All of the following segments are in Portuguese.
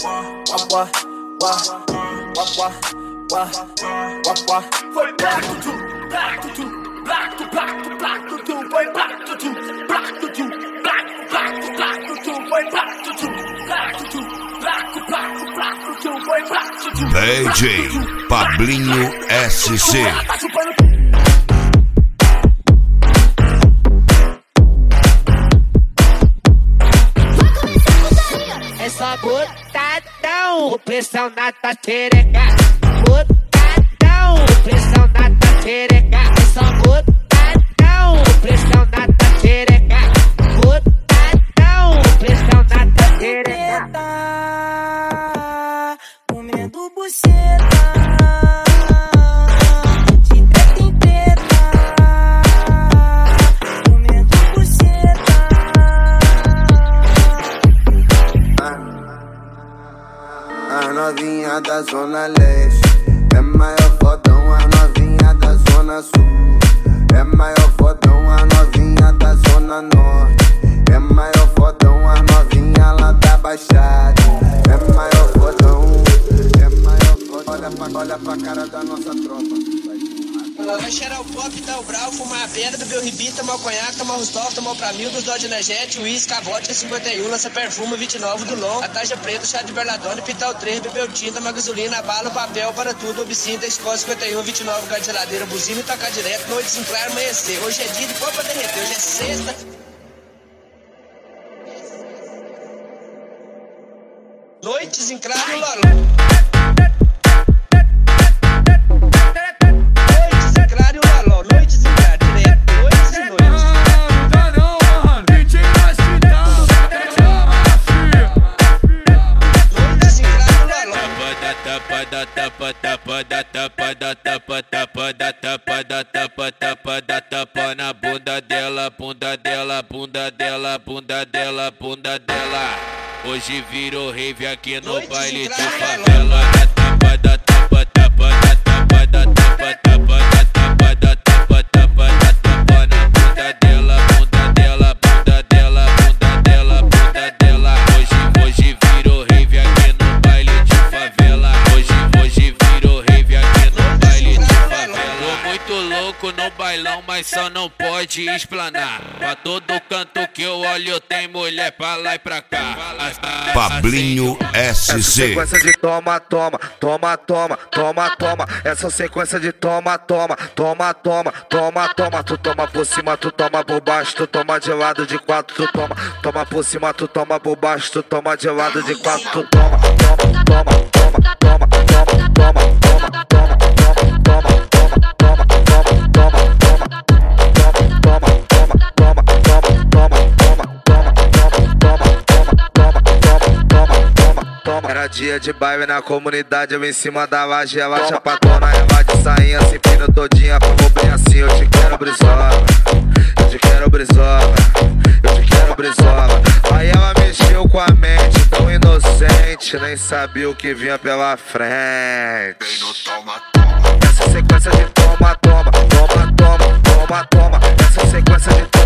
Foi black to black to black to black to black to foi black to black to black black to black to foi black to black to black to black to black to foi black to. DJ Pablinho SC. É só botadão, pressão na tua xereca. As novinha da zona leste. É maior fodão as novinha da zona sul. É maior fodão as novinha da zona norte. É maior fodão as novinha lá da baixada. É maior fodão É maior fodão. Olha pra, olha pra cara da nossa tropa O pop, dar o brau, fumar a pedra, beber o ribi, tomar o conhaque, tomar o Rostov, tomar o Pramil, dos Dodge Energético, uísque, vodka 51, lança perfume, 29 do Long, a taxa preta, chá de berladone, pitar o 3, beber o tinta, uma gasolina, bala, papel, para tudo, obscinta, escola 51, 29, gás de geladeira, buzina e tocar direto, noite sem claro, amanhecer. Hoje é dia de pra derreter, hoje é sexta. Noites em claro, Lolo. Tapa da tapa tapa da tapa da tapa tapa da tapa da tapa tapa da tapa na bunda dela bunda dela bunda dela bunda dela bunda dela. Hoje virou rave aqui no baile de favela bailão, mas só não pode esplanar. Pra todo canto que eu olho tem mulher pra lá e pra cá. Pablinho SC. Essa sequência de toma, toma, toma, toma, toma, toma. Essa sequência de toma, toma, toma, toma, toma, toma. Tu toma por cima, tu toma por baixo, tu toma de lado de quatro, tu toma. Toma por cima, tu toma por baixo, tu toma de lado de quatro, tu toma, toma, toma, toma, toma, toma, toma. Era dia de baile na comunidade, eu em cima da laje, ela chapadona, ela de sainha, se empina todinha, como bem assim, eu te quero brisola, eu te quero brisola, eu te quero brisola. Aí ela mexeu com a mente, tão inocente, nem sabia o que vinha pela frente. Essa sequência de toma, toma, toma, toma, toma, toma. Essa sequência de toma,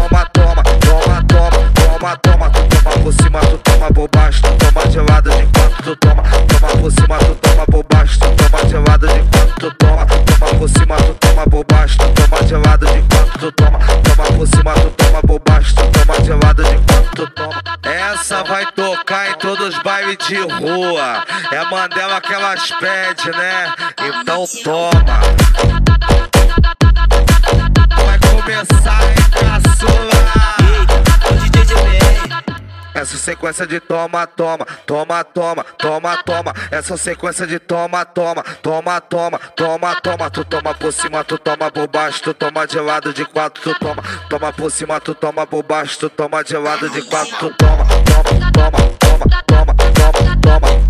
por cima, tu toma por tu toma de lado de quanto tu toma. Toma por cima, tu toma por tu toma de lado de quanto tu toma. Toma por cima, tu toma por tu toma de lado de quanto tu toma. Toma por cima, tu toma por tu toma de lado de quanto tu toma. Essa vai tocar em todos os bailes de rua. É Mandela que elas pedem, né? Então toma. Essa sequência de toma, toma, toma, toma, toma, toma. Essa sequência de toma, toma, toma, toma, toma, toma. Tu toma por cima, tu toma por baixo, tu toma de lado de quatro, tu toma. Toma por cima, tu toma por baixo, tu toma de lado de quatro, tu toma, toma, toma, toma, toma, toma, toma.